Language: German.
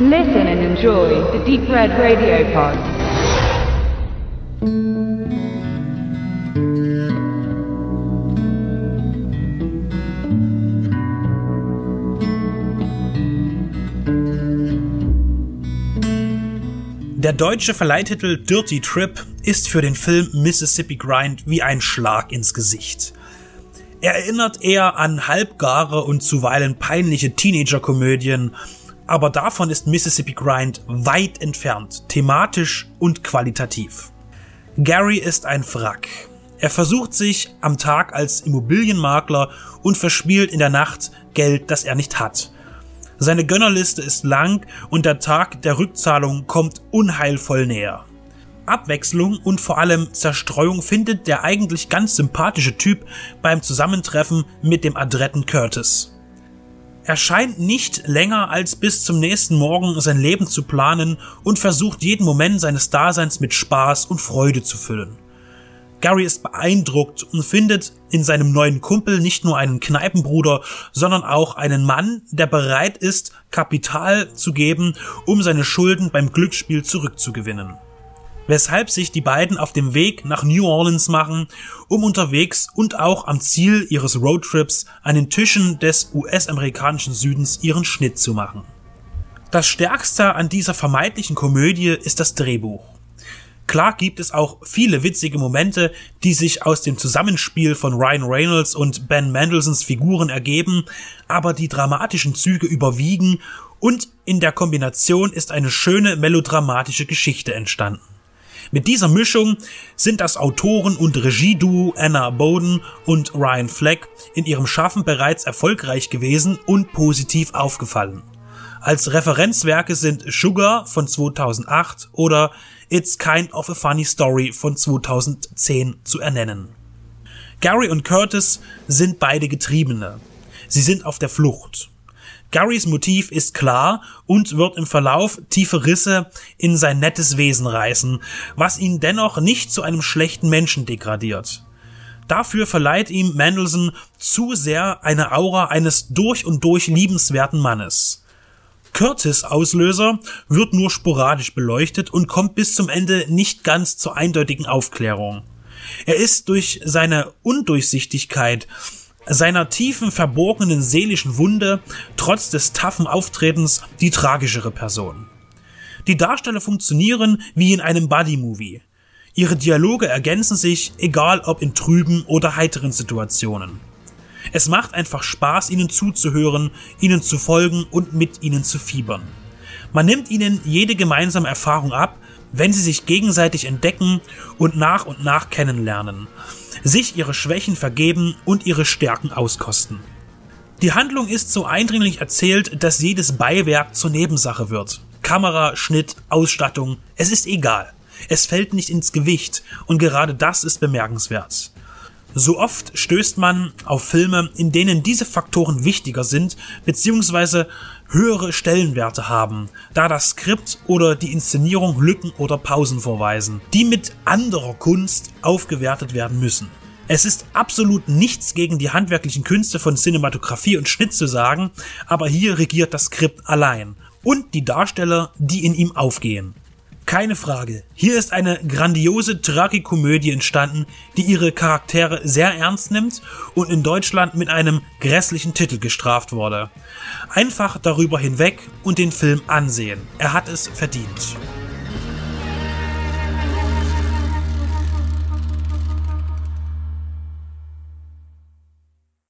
Listen and enjoy the Deep Red Radio Pod. Der deutsche Verleihtitel Dirty Trip ist für den Film Mississippi Grind wie ein Schlag ins Gesicht. Er erinnert eher an halbgare und zuweilen peinliche Teenager-Komödien, aber davon ist Mississippi Grind weit entfernt, thematisch und qualitativ. Gary ist ein Wrack. Er versucht sich am Tag als Immobilienmakler und verspielt in der Nacht Geld, das er nicht hat. Seine Gönnerliste ist lang und der Tag der Rückzahlung kommt unheilvoll näher. Abwechslung und vor allem Zerstreuung findet der eigentlich ganz sympathische Typ beim Zusammentreffen mit dem adretten Curtis. Er scheint nicht länger als bis zum nächsten Morgen sein Leben zu planen und versucht jeden Moment seines Daseins mit Spaß und Freude zu füllen. Gary ist beeindruckt und findet in seinem neuen Kumpel nicht nur einen Kneipenbruder, sondern auch einen Mann, der bereit ist, Kapital zu geben, um seine Schulden beim Glücksspiel zurückzugewinnen weshalb sich die beiden auf dem Weg nach New Orleans machen, um unterwegs und auch am Ziel ihres Roadtrips an den Tischen des US-amerikanischen Südens ihren Schnitt zu machen. Das Stärkste an dieser vermeintlichen Komödie ist das Drehbuch. Klar gibt es auch viele witzige Momente, die sich aus dem Zusammenspiel von Ryan Reynolds und Ben Mendelssohns Figuren ergeben, aber die dramatischen Züge überwiegen und in der Kombination ist eine schöne melodramatische Geschichte entstanden. Mit dieser Mischung sind das Autoren- und Regieduo Anna Bowden und Ryan Fleck in ihrem Schaffen bereits erfolgreich gewesen und positiv aufgefallen. Als Referenzwerke sind Sugar von 2008 oder It's Kind of a Funny Story von 2010 zu ernennen. Gary und Curtis sind beide Getriebene. Sie sind auf der Flucht. Garys Motiv ist klar und wird im Verlauf tiefe Risse in sein nettes Wesen reißen, was ihn dennoch nicht zu einem schlechten Menschen degradiert. Dafür verleiht ihm Mendelssohn zu sehr eine Aura eines durch und durch liebenswerten Mannes. Curtis Auslöser wird nur sporadisch beleuchtet und kommt bis zum Ende nicht ganz zur eindeutigen Aufklärung. Er ist durch seine Undurchsichtigkeit seiner tiefen, verborgenen seelischen Wunde trotz des taffen Auftretens die tragischere Person. Die Darsteller funktionieren wie in einem Buddy-Movie. Ihre Dialoge ergänzen sich, egal ob in trüben oder heiteren Situationen. Es macht einfach Spaß, ihnen zuzuhören, ihnen zu folgen und mit ihnen zu fiebern. Man nimmt ihnen jede gemeinsame Erfahrung ab, wenn sie sich gegenseitig entdecken und nach und nach kennenlernen sich ihre Schwächen vergeben und ihre Stärken auskosten. Die Handlung ist so eindringlich erzählt, dass jedes Beiwerk zur Nebensache wird. Kamera, Schnitt, Ausstattung, es ist egal. Es fällt nicht ins Gewicht und gerade das ist bemerkenswert. So oft stößt man auf Filme, in denen diese Faktoren wichtiger sind, beziehungsweise höhere Stellenwerte haben, da das Skript oder die Inszenierung Lücken oder Pausen vorweisen, die mit anderer Kunst aufgewertet werden müssen. Es ist absolut nichts gegen die handwerklichen Künste von Cinematografie und Schnitt zu sagen, aber hier regiert das Skript allein und die Darsteller, die in ihm aufgehen. Keine Frage. Hier ist eine grandiose Tragikomödie entstanden, die ihre Charaktere sehr ernst nimmt und in Deutschland mit einem grässlichen Titel gestraft wurde. Einfach darüber hinweg und den Film ansehen. Er hat es verdient.